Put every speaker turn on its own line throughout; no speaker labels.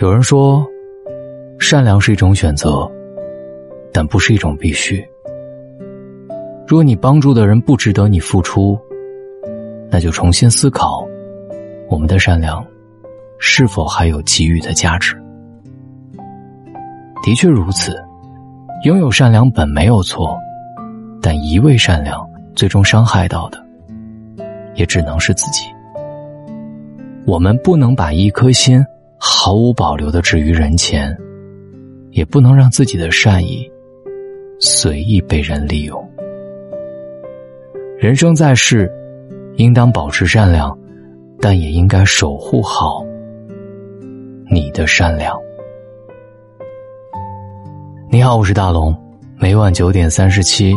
有人说，善良是一种选择，但不是一种必须。若你帮助的人不值得你付出，那就重新思考，我们的善良是否还有给予的价值。的确如此，拥有善良本没有错，但一味善良，最终伤害到的，也只能是自己。我们不能把一颗心。毫无保留的置于人前，也不能让自己的善意随意被人利用。人生在世，应当保持善良，但也应该守护好你的善良。你好，我是大龙，每晚九点三十七，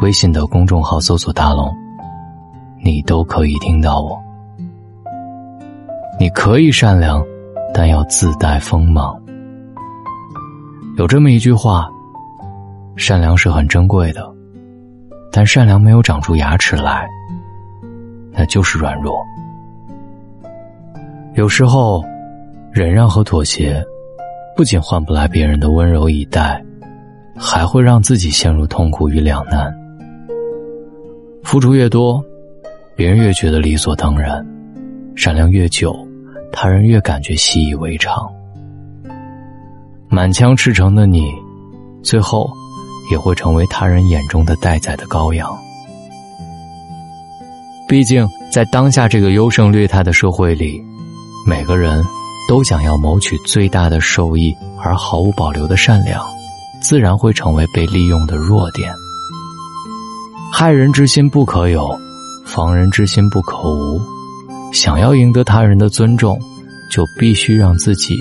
微信的公众号搜索“大龙”，你都可以听到我。你可以善良。但要自带锋芒。有这么一句话：善良是很珍贵的，但善良没有长出牙齿来，那就是软弱。有时候，忍让和妥协，不仅换不来别人的温柔以待，还会让自己陷入痛苦与两难。付出越多，别人越觉得理所当然；善良越久。他人越感觉习以为常，满腔赤诚的你，最后也会成为他人眼中的待宰的羔羊。毕竟，在当下这个优胜劣汰的社会里，每个人都想要谋取最大的受益，而毫无保留的善良，自然会成为被利用的弱点。害人之心不可有，防人之心不可无。想要赢得他人的尊重，就必须让自己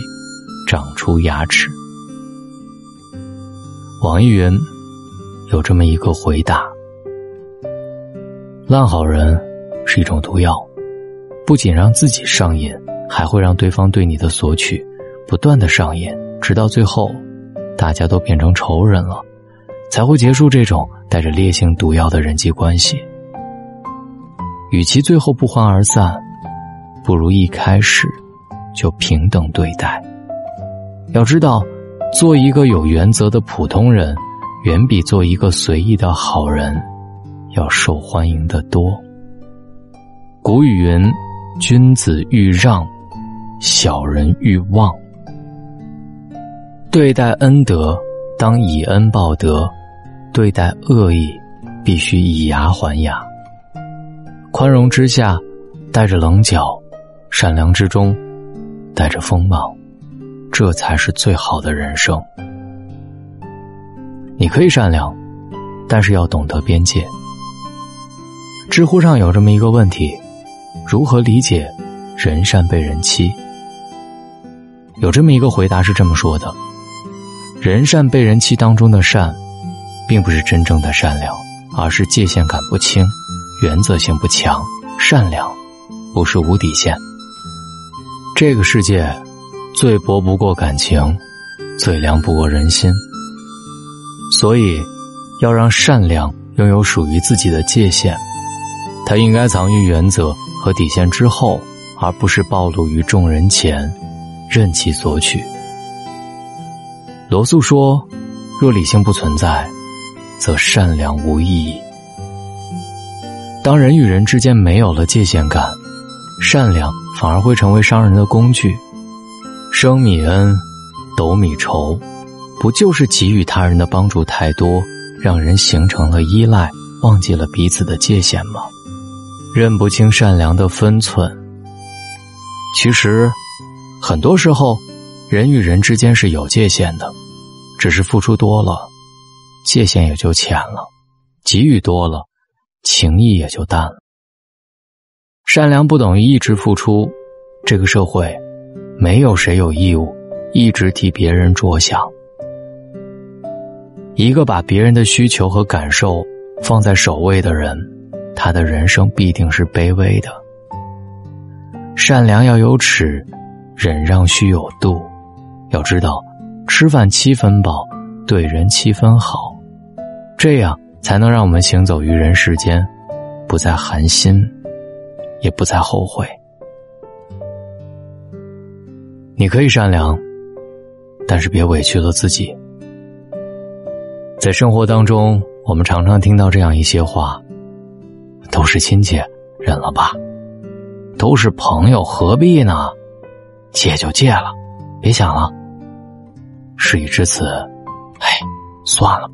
长出牙齿。网易云有这么一个回答：烂好人是一种毒药，不仅让自己上瘾，还会让对方对你的索取不断的上瘾，直到最后，大家都变成仇人了，才会结束这种带着烈性毒药的人际关系。与其最后不欢而散。不如一开始就平等对待。要知道，做一个有原则的普通人，远比做一个随意的好人要受欢迎的多。古语云：“君子欲让，小人欲忘。”对待恩德，当以恩报德；对待恶意，必须以牙还牙。宽容之下，带着棱角。善良之中，带着锋芒，这才是最好的人生。你可以善良，但是要懂得边界。知乎上有这么一个问题：如何理解“人善被人欺”？有这么一个回答是这么说的：“人善被人欺当中的善，并不是真正的善良，而是界限感不清，原则性不强。善良，不是无底线。”这个世界，最薄不过感情，最凉不过人心。所以，要让善良拥有属于自己的界限，它应该藏于原则和底线之后，而不是暴露于众人前，任其索取。罗素说：“若理性不存在，则善良无意义。当人与人之间没有了界限感。”善良反而会成为伤人的工具，升米恩，斗米仇，不就是给予他人的帮助太多，让人形成了依赖，忘记了彼此的界限吗？认不清善良的分寸。其实，很多时候，人与人之间是有界限的，只是付出多了，界限也就浅了；给予多了，情谊也就淡了。善良不等于一直付出，这个社会，没有谁有义务一直替别人着想。一个把别人的需求和感受放在首位的人，他的人生必定是卑微的。善良要有尺，忍让需有度。要知道，吃饭七分饱，对人七分好，这样才能让我们行走于人世间，不再寒心。也不再后悔。你可以善良，但是别委屈了自己。在生活当中，我们常常听到这样一些话：“都是亲戚，忍了吧；都是朋友，何必呢？借就借了，别想了。”事已至此，哎，算了。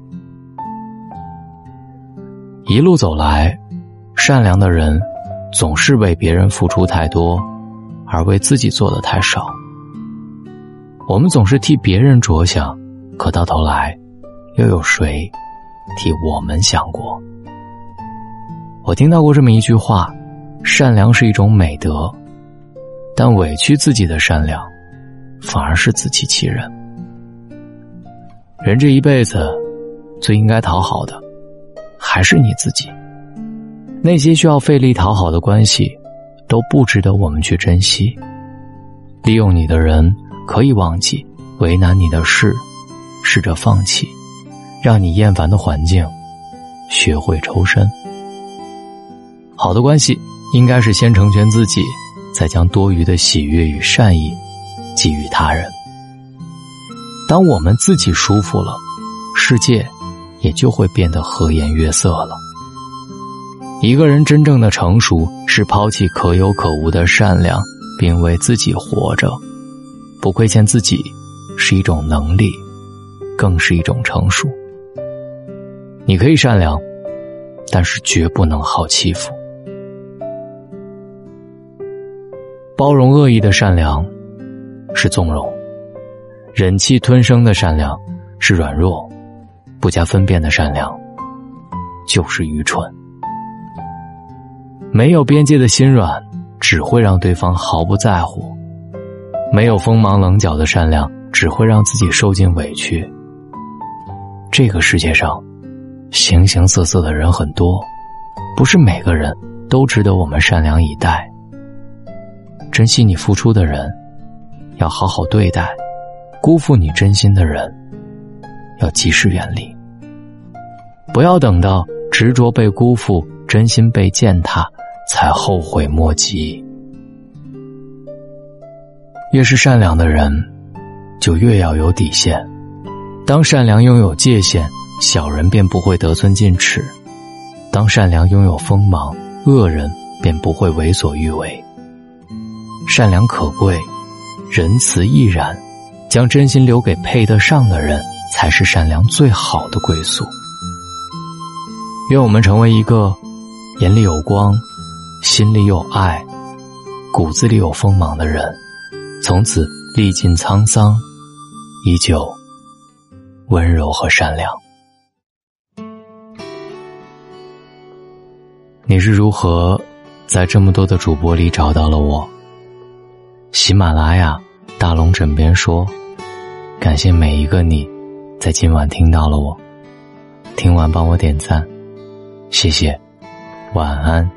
一路走来，善良的人总是为别人付出太多，而为自己做的太少。我们总是替别人着想，可到头来，又有谁替我们想过？我听到过这么一句话：善良是一种美德，但委屈自己的善良，反而是自欺欺人。人这一辈子，最应该讨好的，还是你自己。那些需要费力讨好的关系，都不值得我们去珍惜。利用你的人。可以忘记为难你的事，试着放弃，让你厌烦的环境，学会抽身。好的关系应该是先成全自己，再将多余的喜悦与善意给予他人。当我们自己舒服了，世界也就会变得和颜悦色了。一个人真正的成熟，是抛弃可有可无的善良，并为自己活着。不亏欠自己，是一种能力，更是一种成熟。你可以善良，但是绝不能好欺负。包容恶意的善良是纵容，忍气吞声的善良是软弱，不加分辨的善良就是愚蠢。没有边界的心软，只会让对方毫不在乎。没有锋芒棱角的善良，只会让自己受尽委屈。这个世界上，形形色色的人很多，不是每个人都值得我们善良以待。珍惜你付出的人，要好好对待；辜负你真心的人，要及时远离。不要等到执着被辜负、真心被践踏，才后悔莫及。越是善良的人，就越要有底线。当善良拥有界限，小人便不会得寸进尺；当善良拥有锋芒，恶人便不会为所欲为。善良可贵，仁慈亦然。将真心留给配得上的人，才是善良最好的归宿。愿我们成为一个眼里有光、心里有爱、骨子里有锋芒的人。从此历尽沧桑，依旧温柔和善良。你是如何在这么多的主播里找到了我？喜马拉雅大龙枕边说，感谢每一个你，在今晚听到了我，听完帮我点赞，谢谢，晚安。